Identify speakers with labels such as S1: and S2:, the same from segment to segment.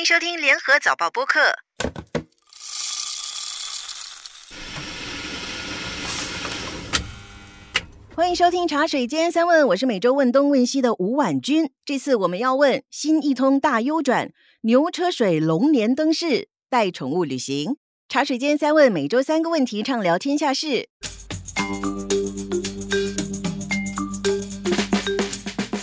S1: 欢迎收听联合早报播客。欢迎收听茶水间三问，我是每周问东问西的吴婉君。这次我们要问新一通大优转，牛车水龙年灯饰带宠物旅行。茶水间三问，每周三个问题，畅聊天下事。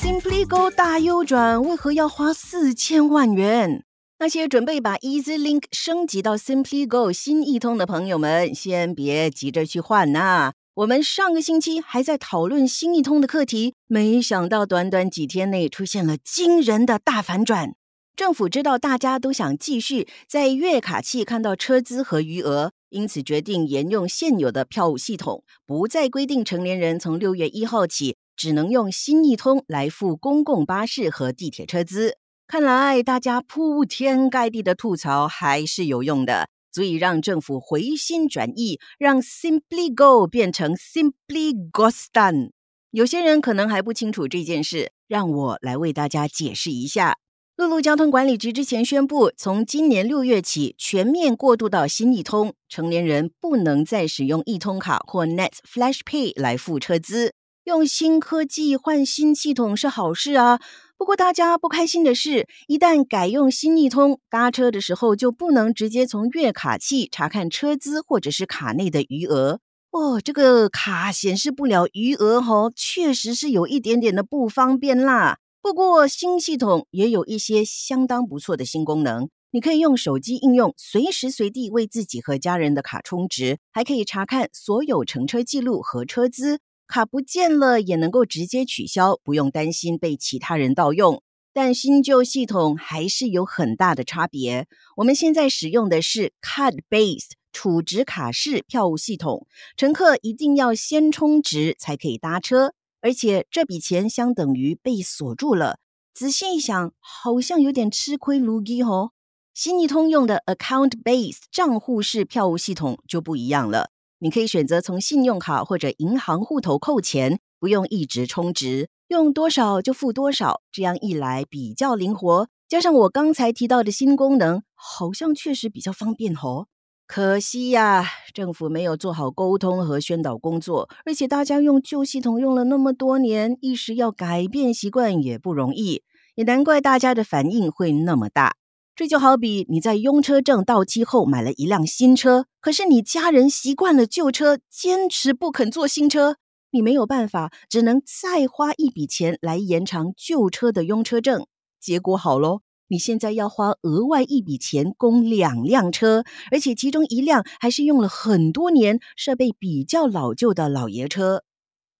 S1: Simply Go 大优转为何要花四千万元？那些准备把 Easy Link 升级到 Simply Go 新一通的朋友们，先别急着去换呐。我们上个星期还在讨论新一通的课题，没想到短短几天内出现了惊人的大反转。政府知道大家都想继续在月卡器看到车资和余额，因此决定沿用现有的票务系统，不再规定成年人从六月一号起只能用新一通来付公共巴士和地铁车资。看来大家铺天盖地的吐槽还是有用的。足以让政府回心转意，让 Simply Go 变成 Simply Gostan。有些人可能还不清楚这件事，让我来为大家解释一下。陆路交通管理局之前宣布，从今年六月起全面过渡到新易通，成年人不能再使用易通卡或 Net Flash Pay 来付车资。用新科技换新系统是好事啊。不过，大家不开心的是，一旦改用新易通搭车的时候，就不能直接从月卡器查看车资或者是卡内的余额哦。这个卡显示不了余额哦，确实是有一点点的不方便啦。不过，新系统也有一些相当不错的新功能，你可以用手机应用随时随地为自己和家人的卡充值，还可以查看所有乘车记录和车资。卡不见了也能够直接取消，不用担心被其他人盗用。但新旧系统还是有很大的差别。我们现在使用的是 card-based 储值卡式票务系统，乘客一定要先充值才可以搭车，而且这笔钱相等于被锁住了。仔细一想，好像有点吃亏。卢基哦，新一通用的 account-based 账户式票务系统就不一样了。你可以选择从信用卡或者银行户头扣钱，不用一直充值，用多少就付多少。这样一来比较灵活，加上我刚才提到的新功能，好像确实比较方便哦。可惜呀，政府没有做好沟通和宣导工作，而且大家用旧系统用了那么多年，一时要改变习惯也不容易，也难怪大家的反应会那么大。这就好比你在用车证到期后买了一辆新车，可是你家人习惯了旧车，坚持不肯坐新车，你没有办法，只能再花一笔钱来延长旧车的用车证。结果好喽，你现在要花额外一笔钱供两辆车，而且其中一辆还是用了很多年、设备比较老旧的老爷车。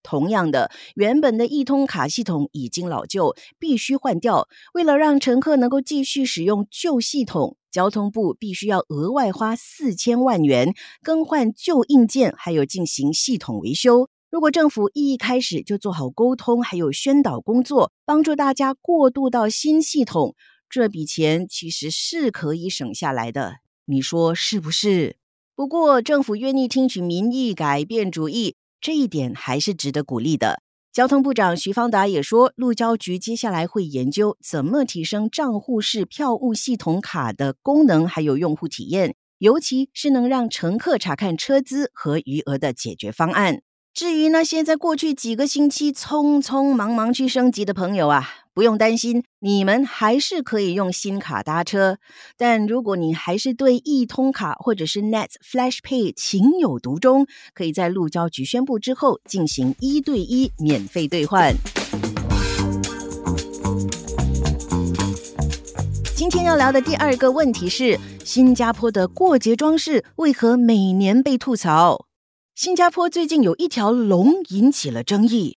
S1: 同样的，原本的易通卡系统已经老旧，必须换掉。为了让乘客能够继续使用旧系统，交通部必须要额外花四千万元更换旧硬件，还有进行系统维修。如果政府一开始就做好沟通还有宣导工作，帮助大家过渡到新系统，这笔钱其实是可以省下来的。你说是不是？不过政府愿意听取民意，改变主意。这一点还是值得鼓励的。交通部长徐方达也说，路交局接下来会研究怎么提升账户式票务系统卡的功能，还有用户体验，尤其是能让乘客查看车资和余额的解决方案。至于那些在过去几个星期匆匆忙忙去升级的朋友啊，不用担心，你们还是可以用新卡搭车。但如果你还是对易通卡或者是 Net Flash Pay 情有独钟，可以在路交局宣布之后进行一对一免费兑换。今天要聊的第二个问题是：新加坡的过节装饰为何每年被吐槽？新加坡最近有一条龙引起了争议，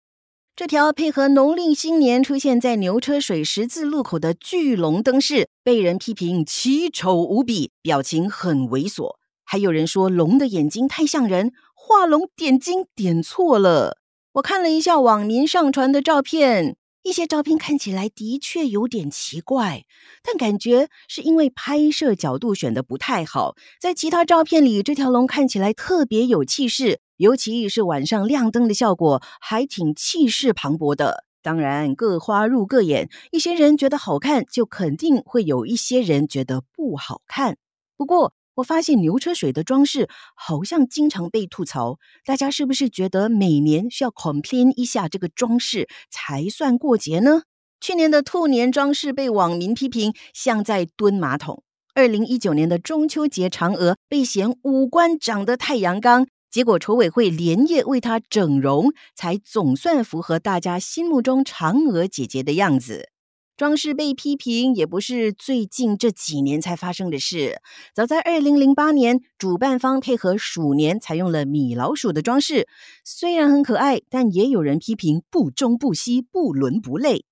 S1: 这条配合农历新年出现在牛车水十字路口的巨龙灯饰，被人批评奇丑无比，表情很猥琐。还有人说龙的眼睛太像人，画龙点睛点错了。我看了一下网民上传的照片。一些照片看起来的确有点奇怪，但感觉是因为拍摄角度选的不太好。在其他照片里，这条龙看起来特别有气势，尤其是晚上亮灯的效果，还挺气势磅礴的。当然，各花入各眼，一些人觉得好看，就肯定会有一些人觉得不好看。不过，我发现牛车水的装饰好像经常被吐槽，大家是不是觉得每年需要 complain 一下这个装饰才算过节呢？去年的兔年装饰被网民批评像在蹲马桶，二零一九年的中秋节嫦娥被嫌五官长得太阳刚。结果筹委会连夜为她整容，才总算符合大家心目中嫦娥姐姐的样子。装饰被批评也不是最近这几年才发生的事，早在二零零八年，主办方配合鼠年采用了米老鼠的装饰，虽然很可爱，但也有人批评不中不西、不伦不类。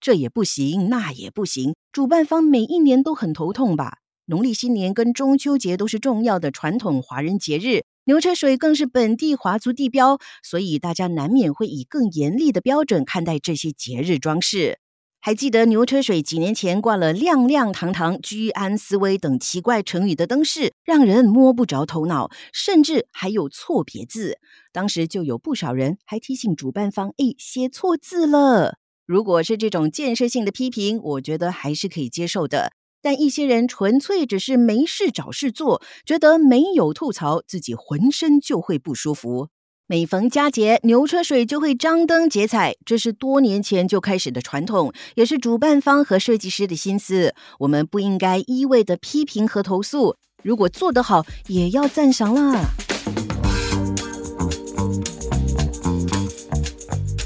S1: 这也不行，那也不行，主办方每一年都很头痛吧？农历新年跟中秋节都是重要的传统华人节日。牛车水更是本地华族地标，所以大家难免会以更严厉的标准看待这些节日装饰。还记得牛车水几年前挂了“亮亮堂堂”“居安思危”等奇怪成语的灯饰，让人摸不着头脑，甚至还有错别字。当时就有不少人还提醒主办方：“哎，写错字了。”如果是这种建设性的批评，我觉得还是可以接受的。但一些人纯粹只是没事找事做，觉得没有吐槽自己浑身就会不舒服。每逢佳节，牛车水就会张灯结彩，这是多年前就开始的传统，也是主办方和设计师的心思。我们不应该一味的批评和投诉，如果做得好，也要赞赏啦。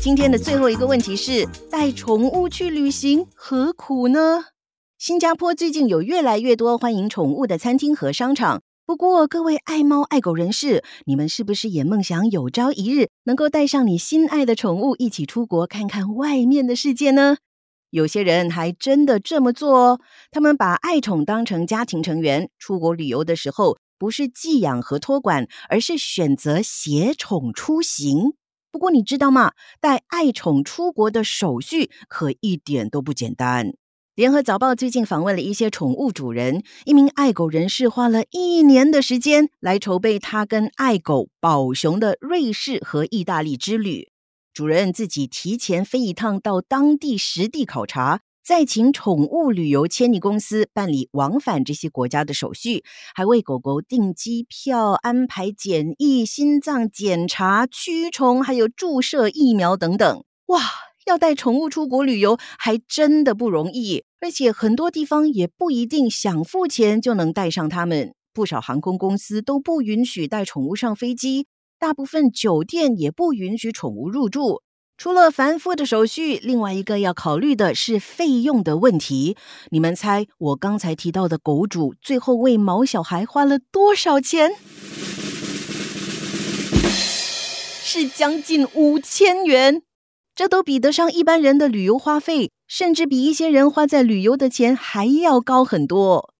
S1: 今天的最后一个问题是：带宠物去旅行何苦呢？新加坡最近有越来越多欢迎宠物的餐厅和商场。不过，各位爱猫爱狗人士，你们是不是也梦想有朝一日能够带上你心爱的宠物一起出国看看外面的世界呢？有些人还真的这么做哦。他们把爱宠当成家庭成员，出国旅游的时候不是寄养和托管，而是选择携宠出行。不过，你知道吗？带爱宠出国的手续可一点都不简单。联合早报最近访问了一些宠物主人，一名爱狗人士花了一年的时间来筹备他跟爱狗宝熊的瑞士和意大利之旅。主人自己提前飞一趟到当地实地考察，再请宠物旅游迁移公司办理往返这些国家的手续，还为狗狗订机票、安排检疫、心脏检查、驱虫，还有注射疫苗等等。哇！要带宠物出国旅游还真的不容易，而且很多地方也不一定想付钱就能带上它们。不少航空公司都不允许带宠物上飞机，大部分酒店也不允许宠物入住。除了繁复的手续，另外一个要考虑的是费用的问题。你们猜我刚才提到的狗主最后为毛小孩花了多少钱？是将近五千元。这都比得上一般人的旅游花费，甚至比一些人花在旅游的钱还要高很多。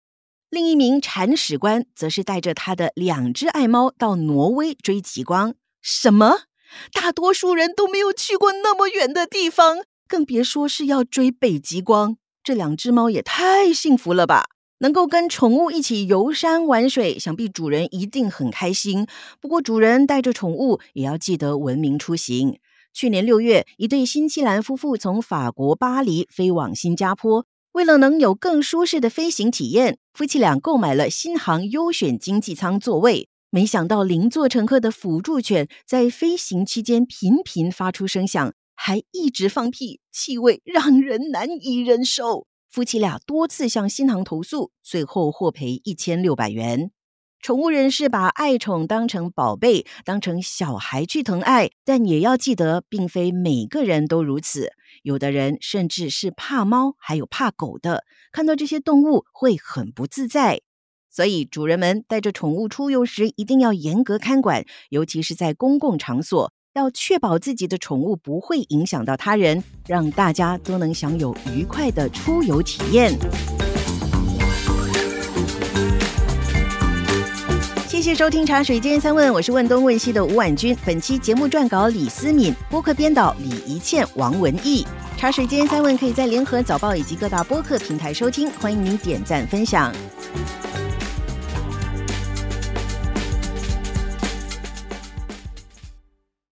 S1: 另一名铲屎官则是带着他的两只爱猫到挪威追极光。什么？大多数人都没有去过那么远的地方，更别说是要追北极光。这两只猫也太幸福了吧！能够跟宠物一起游山玩水，想必主人一定很开心。不过，主人带着宠物也要记得文明出行。去年六月，一对新西兰夫妇从法国巴黎飞往新加坡，为了能有更舒适的飞行体验，夫妻俩购买了新航优选经济舱座位。没想到，邻座乘客的辅助犬在飞行期间频频发出声响，还一直放屁，气味让人难以忍受。夫妻俩多次向新航投诉，最后获赔一千六百元。宠物人士把爱宠当成宝贝，当成小孩去疼爱，但也要记得，并非每个人都如此。有的人甚至是怕猫，还有怕狗的，看到这些动物会很不自在。所以，主人们带着宠物出游时，一定要严格看管，尤其是在公共场所，要确保自己的宠物不会影响到他人，让大家都能享有愉快的出游体验。谢收听《茶水间三问》，我是问东问西的吴婉君。本期节目撰稿李思敏，播客编导李怡倩、王文义。《茶水间三问》可以在联合早报以及各大播客平台收听，欢迎您点赞分享。